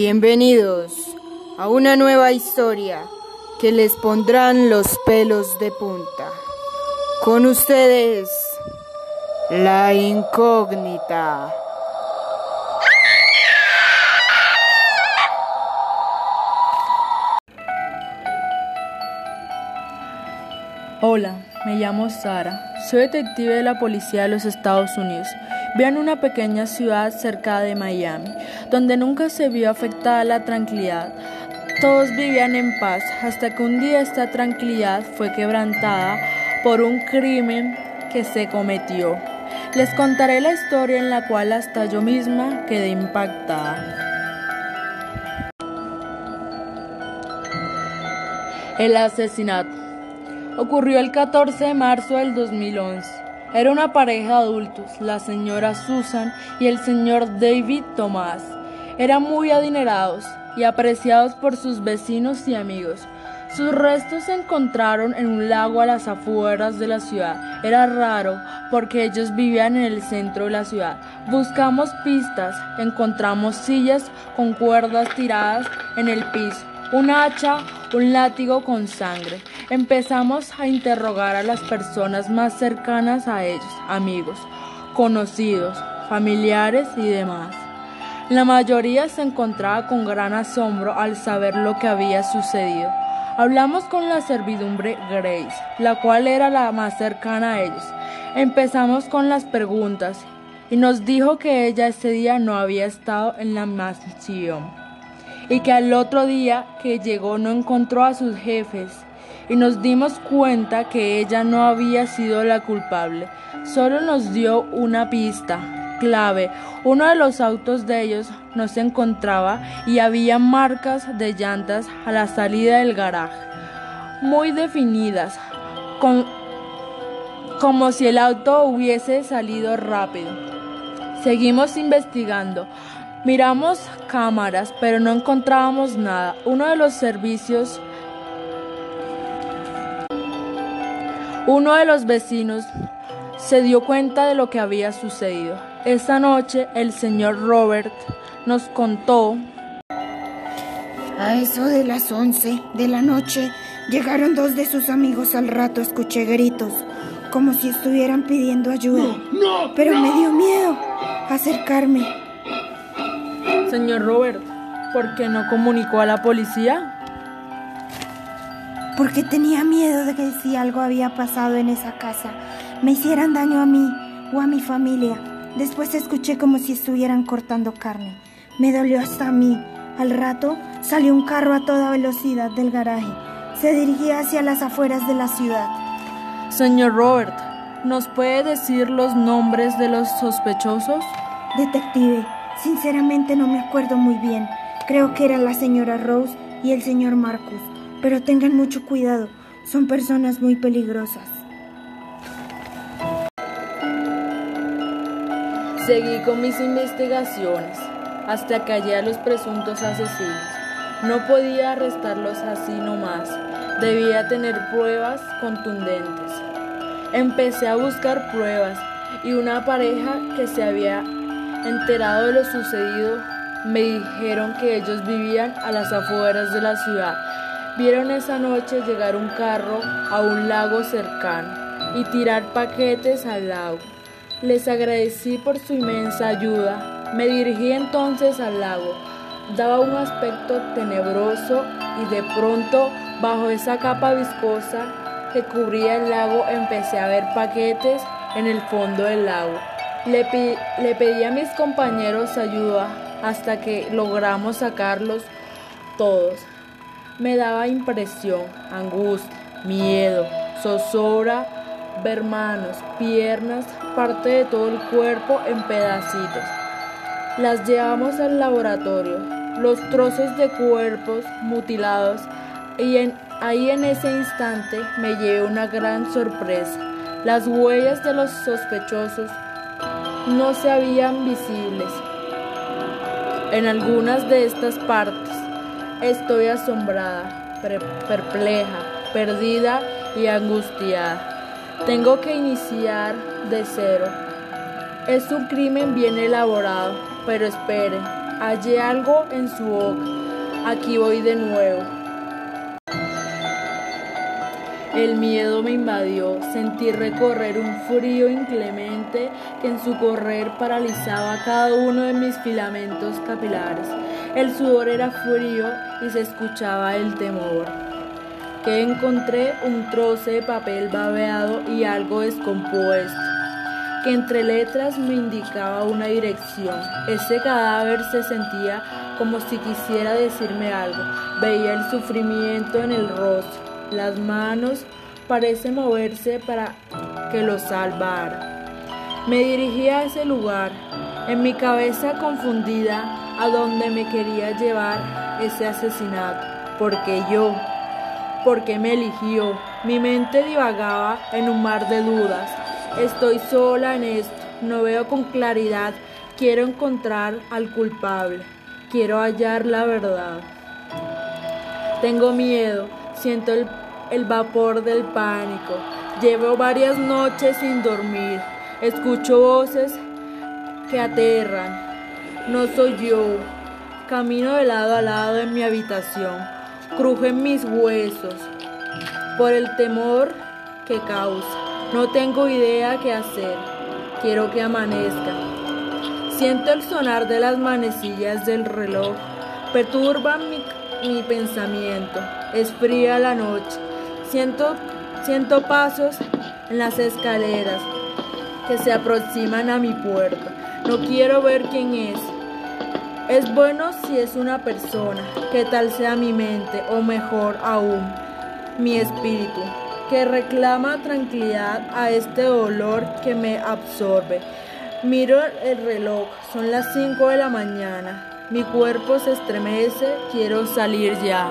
Bienvenidos a una nueva historia que les pondrán los pelos de punta. Con ustedes, la incógnita. Hola, me llamo Sara. Soy detective de la Policía de los Estados Unidos. Vivo en una pequeña ciudad cerca de Miami, donde nunca se vio afectada la tranquilidad. Todos vivían en paz hasta que un día esta tranquilidad fue quebrantada por un crimen que se cometió. Les contaré la historia en la cual hasta yo misma quedé impactada. El asesinato ocurrió el 14 de marzo del 2011. Era una pareja de adultos, la señora Susan y el señor David Thomas. Eran muy adinerados y apreciados por sus vecinos y amigos. Sus restos se encontraron en un lago a las afueras de la ciudad. Era raro porque ellos vivían en el centro de la ciudad. Buscamos pistas, encontramos sillas con cuerdas tiradas en el piso, un hacha, un látigo con sangre. Empezamos a interrogar a las personas más cercanas a ellos, amigos, conocidos, familiares y demás. La mayoría se encontraba con gran asombro al saber lo que había sucedido. Hablamos con la servidumbre Grace, la cual era la más cercana a ellos. Empezamos con las preguntas y nos dijo que ella ese día no había estado en la mansión y que al otro día que llegó no encontró a sus jefes y nos dimos cuenta que ella no había sido la culpable. Solo nos dio una pista clave. Uno de los autos de ellos no se encontraba y había marcas de llantas a la salida del garaje, muy definidas, como si el auto hubiese salido rápido. Seguimos investigando. Miramos cámaras, pero no encontrábamos nada. Uno de los servicios Uno de los vecinos se dio cuenta de lo que había sucedido. Esa noche el señor Robert nos contó. A eso de las once de la noche llegaron dos de sus amigos al rato. Escuché gritos, como si estuvieran pidiendo ayuda. Pero me dio miedo acercarme. Señor Robert, ¿por qué no comunicó a la policía? Porque tenía miedo de que si algo había pasado en esa casa, me hicieran daño a mí o a mi familia. Después escuché como si estuvieran cortando carne. Me dolió hasta a mí. Al rato salió un carro a toda velocidad del garaje. Se dirigía hacia las afueras de la ciudad. Señor Robert, ¿nos puede decir los nombres de los sospechosos? Detective, sinceramente no me acuerdo muy bien. Creo que era la señora Rose y el señor Marcus. Pero tengan mucho cuidado, son personas muy peligrosas. Seguí con mis investigaciones hasta que hallé a los presuntos asesinos. No podía arrestarlos así nomás, debía tener pruebas contundentes. Empecé a buscar pruebas y una pareja que se había enterado de lo sucedido me dijeron que ellos vivían a las afueras de la ciudad Vieron esa noche llegar un carro a un lago cercano y tirar paquetes al lago. Les agradecí por su inmensa ayuda. Me dirigí entonces al lago. Daba un aspecto tenebroso y de pronto, bajo esa capa viscosa que cubría el lago, empecé a ver paquetes en el fondo del lago. Le, le pedí a mis compañeros ayuda hasta que logramos sacarlos todos me daba impresión, angustia, miedo, zozobra, ver manos, piernas, parte de todo el cuerpo en pedacitos. Las llevamos al laboratorio, los trozos de cuerpos mutilados y ahí en ese instante me llevé una gran sorpresa. Las huellas de los sospechosos no se habían visibles. En algunas de estas partes Estoy asombrada, perpleja, perdida y angustiada. Tengo que iniciar de cero. Es un crimen bien elaborado, pero espere, Hallé algo en su boca. Aquí voy de nuevo. El miedo me invadió, sentí recorrer un frío inclemente que en su correr paralizaba cada uno de mis filamentos capilares. El sudor era frío y se escuchaba el temor. Que encontré un trozo de papel babeado y algo descompuesto, que entre letras me indicaba una dirección. Ese cadáver se sentía como si quisiera decirme algo. Veía el sufrimiento en el rostro las manos parece moverse para que lo salvara. Me dirigí a ese lugar, en mi cabeza confundida, a donde me quería llevar ese asesinato, porque yo, porque me eligió. Mi mente divagaba en un mar de dudas. Estoy sola en esto, no veo con claridad. Quiero encontrar al culpable, quiero hallar la verdad. Tengo miedo, Siento el, vapor del pánico. Llevo varias noches sin dormir. Escucho voces que aterran. No soy yo. Camino de lado a lado en mi habitación. Crujen mis huesos por el temor que causa. No tengo idea qué hacer. Quiero que amanezca. Siento el sonar de las manecillas del reloj. Perturban mi mi pensamiento. Es fría la noche. Siento, siento pasos en las escaleras que se aproximan a mi puerta. No quiero ver quién es. Es bueno si es una persona, que tal sea mi mente, o mejor aún, mi espíritu, que reclama tranquilidad a este dolor que me absorbe. Miro el reloj, son las 5 de la mañana. Mi cuerpo se estremece, quiero salir ya.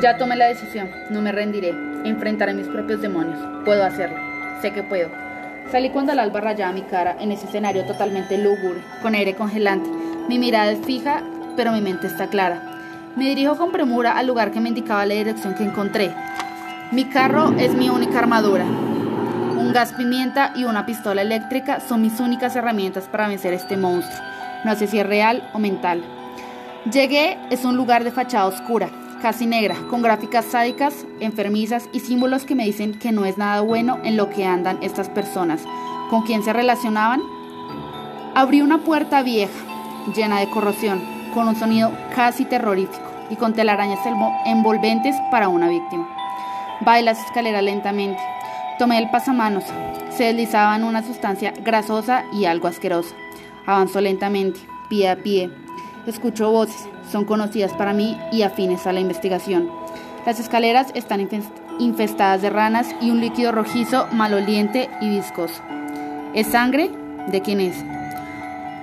Ya tomé la decisión, no me rendiré, enfrentaré mis propios demonios. Puedo hacerlo, sé que puedo. Salí cuando el alba rayaba mi cara en ese escenario totalmente lúgubre, con aire congelante. Mi mirada es fija, pero mi mente está clara. Me dirijo con premura al lugar que me indicaba la dirección que encontré. Mi carro es mi única armadura. Un gas pimienta y una pistola eléctrica son mis únicas herramientas para vencer este monstruo. No sé si es real o mental. Llegué, es un lugar de fachada oscura, casi negra, con gráficas sádicas, enfermizas y símbolos que me dicen que no es nada bueno en lo que andan estas personas. ¿Con quién se relacionaban? Abrí una puerta vieja, llena de corrosión, con un sonido casi terrorífico y con telarañas envolventes para una víctima. Bajé las escaleras lentamente. Tomé el pasamanos. Se deslizaba en una sustancia grasosa y algo asquerosa. Avanzó lentamente, pie a pie. Escucho voces, son conocidas para mí y afines a la investigación. Las escaleras están infestadas de ranas y un líquido rojizo, maloliente y viscoso. ¿Es sangre? ¿De quién es?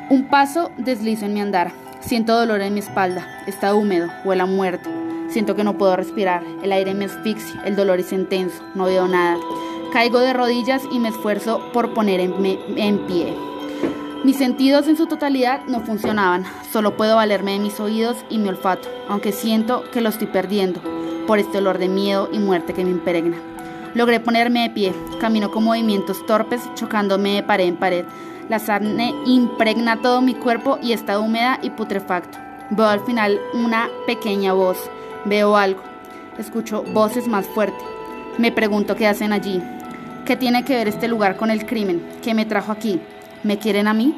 Un paso deslizo en mi andar. Siento dolor en mi espalda. Está húmedo, huele a muerte. Siento que no puedo respirar. El aire me asfixia. El dolor es intenso. No veo nada. Caigo de rodillas y me esfuerzo por ponerme en pie. Mis sentidos en su totalidad no funcionaban, solo puedo valerme de mis oídos y mi olfato, aunque siento que lo estoy perdiendo por este olor de miedo y muerte que me impregna. Logré ponerme de pie, camino con movimientos torpes, chocándome de pared en pared. La sarne impregna todo mi cuerpo y está húmeda y putrefacto. Veo al final una pequeña voz, veo algo, escucho voces más fuertes. Me pregunto qué hacen allí, qué tiene que ver este lugar con el crimen, qué me trajo aquí. ¿Me quieren a mí?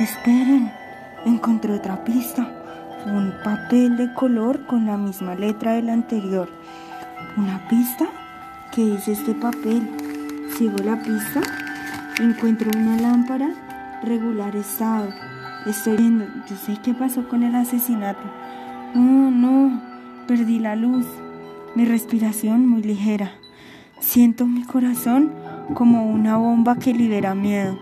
Esperen, encontré otra pista. Un papel de color con la misma letra del anterior. ¿Una pista? ¿Qué dice este papel? Sigo la pista. Encuentro una lámpara regular estado. Estoy viendo, yo sé qué pasó con el asesinato. No, no, perdí la luz. Mi respiración muy ligera. Siento mi corazón como una bomba que libera miedo.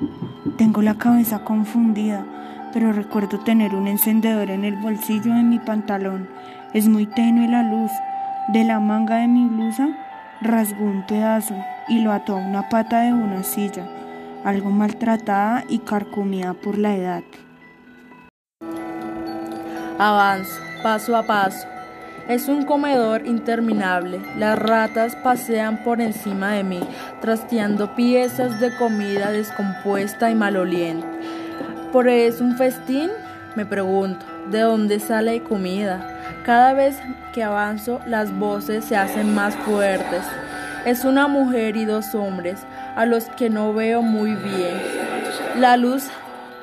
Tengo la cabeza confundida, pero recuerdo tener un encendedor en el bolsillo de mi pantalón. Es muy tenue la luz. De la manga de mi blusa rasgó un pedazo y lo ató a una pata de una silla, algo maltratada y carcomida por la edad. Avanzo, paso a paso. Es un comedor interminable. Las ratas pasean por encima de mí, trasteando piezas de comida descompuesta y maloliente. ¿Por es un festín? Me pregunto, ¿de dónde sale comida? Cada vez que avanzo, las voces se hacen más fuertes. Es una mujer y dos hombres, a los que no veo muy bien. La luz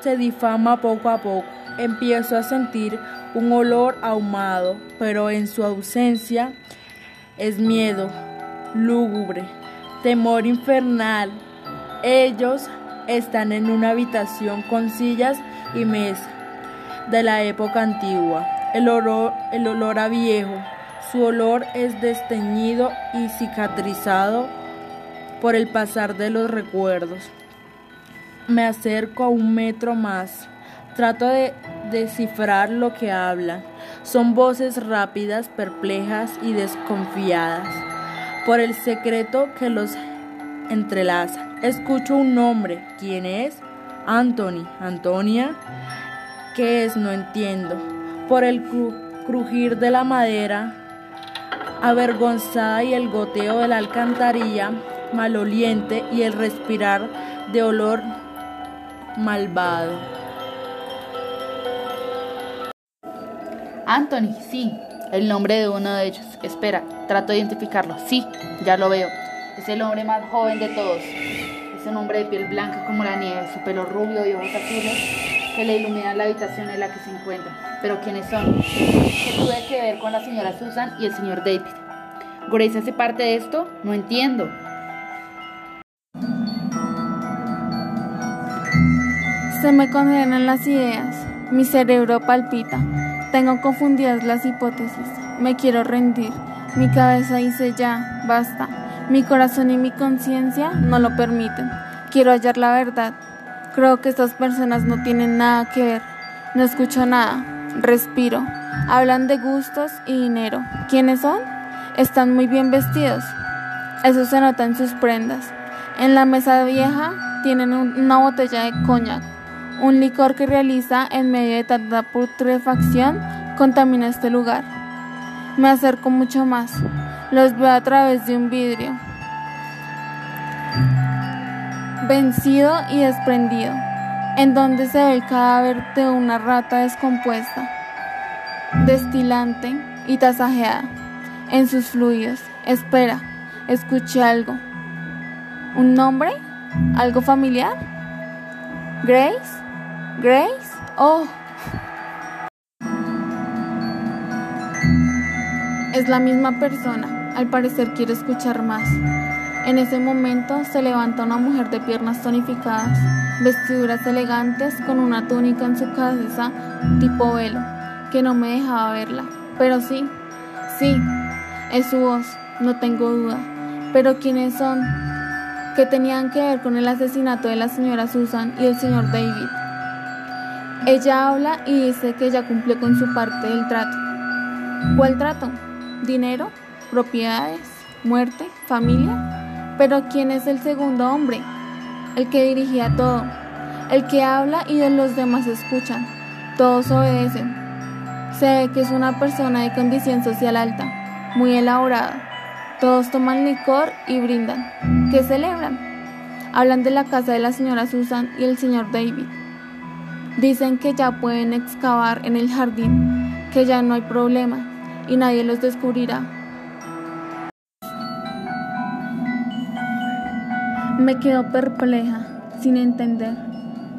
se difama poco a poco. Empiezo a sentir un olor ahumado, pero en su ausencia es miedo, lúgubre, temor infernal. Ellos están en una habitación con sillas y mesa de la época antigua. El olor, el olor a viejo, su olor es desteñido y cicatrizado por el pasar de los recuerdos. Me acerco a un metro más. Trato de descifrar lo que hablan. Son voces rápidas, perplejas y desconfiadas por el secreto que los entrelaza. Escucho un nombre. ¿Quién es? Anthony. Antonia. ¿Qué es? No entiendo. Por el crujir de la madera, avergonzada y el goteo de la alcantarilla maloliente y el respirar de olor malvado. Anthony, sí, el nombre de uno de ellos. Espera, trato de identificarlo. Sí, ya lo veo. Es el hombre más joven de todos. Es un hombre de piel blanca como la nieve, su pelo rubio y ojos azules que le iluminan la habitación en la que se encuentra. Pero ¿quiénes son? ¿Qué tuve que ver con la señora Susan y el señor David? ¿Grace hace parte de esto? No entiendo. Se me condenan las ideas. Mi cerebro palpita. Tengo confundidas las hipótesis. Me quiero rendir. Mi cabeza dice ya, basta. Mi corazón y mi conciencia no lo permiten. Quiero hallar la verdad. Creo que estas personas no tienen nada que ver. No escucho nada. Respiro. Hablan de gustos y dinero. ¿Quiénes son? Están muy bien vestidos. Eso se nota en sus prendas. En la mesa vieja tienen una botella de coñac un licor que realiza en medio de tanta putrefacción contamina este lugar. Me acerco mucho más. Los veo a través de un vidrio. Vencido y desprendido, en donde se ve el cadáver de una rata descompuesta, destilante y tasajeada en sus fluidos. Espera, escuché algo. ¿Un nombre? ¿Algo familiar? ¿Grace? Grace? Oh. Es la misma persona. Al parecer quiere escuchar más. En ese momento se levanta una mujer de piernas tonificadas, vestiduras elegantes con una túnica en su cabeza tipo velo, que no me dejaba verla. Pero sí, sí, es su voz, no tengo duda. Pero ¿quiénes son? ¿Qué tenían que ver con el asesinato de la señora Susan y el señor David? Ella habla y dice que ella cumple con su parte del trato. ¿Cuál trato? ¿Dinero? ¿Propiedades? ¿Muerte? ¿Familia? Pero ¿quién es el segundo hombre? El que dirigía todo, el que habla y de los demás escuchan. Todos obedecen. Se ve que es una persona de condición social alta, muy elaborada. Todos toman licor y brindan. ¿Qué celebran? Hablan de la casa de la señora Susan y el señor David. Dicen que ya pueden excavar en el jardín, que ya no hay problema y nadie los descubrirá. Me quedo perpleja, sin entender.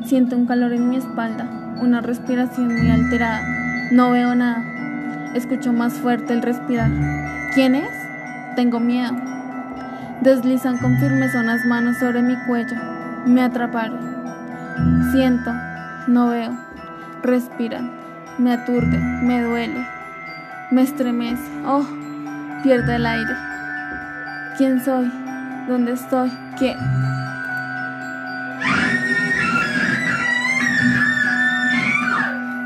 Siento un calor en mi espalda, una respiración muy alterada. No veo nada. Escucho más fuerte el respirar. ¿Quién es? Tengo miedo. Deslizan con firmeza unas manos sobre mi cuello. Me atraparon. Siento no veo. Respiran. Me aturde. Me duele. Me estremece. Oh, pierdo el aire. ¿Quién soy? ¿Dónde estoy? ¿Qué?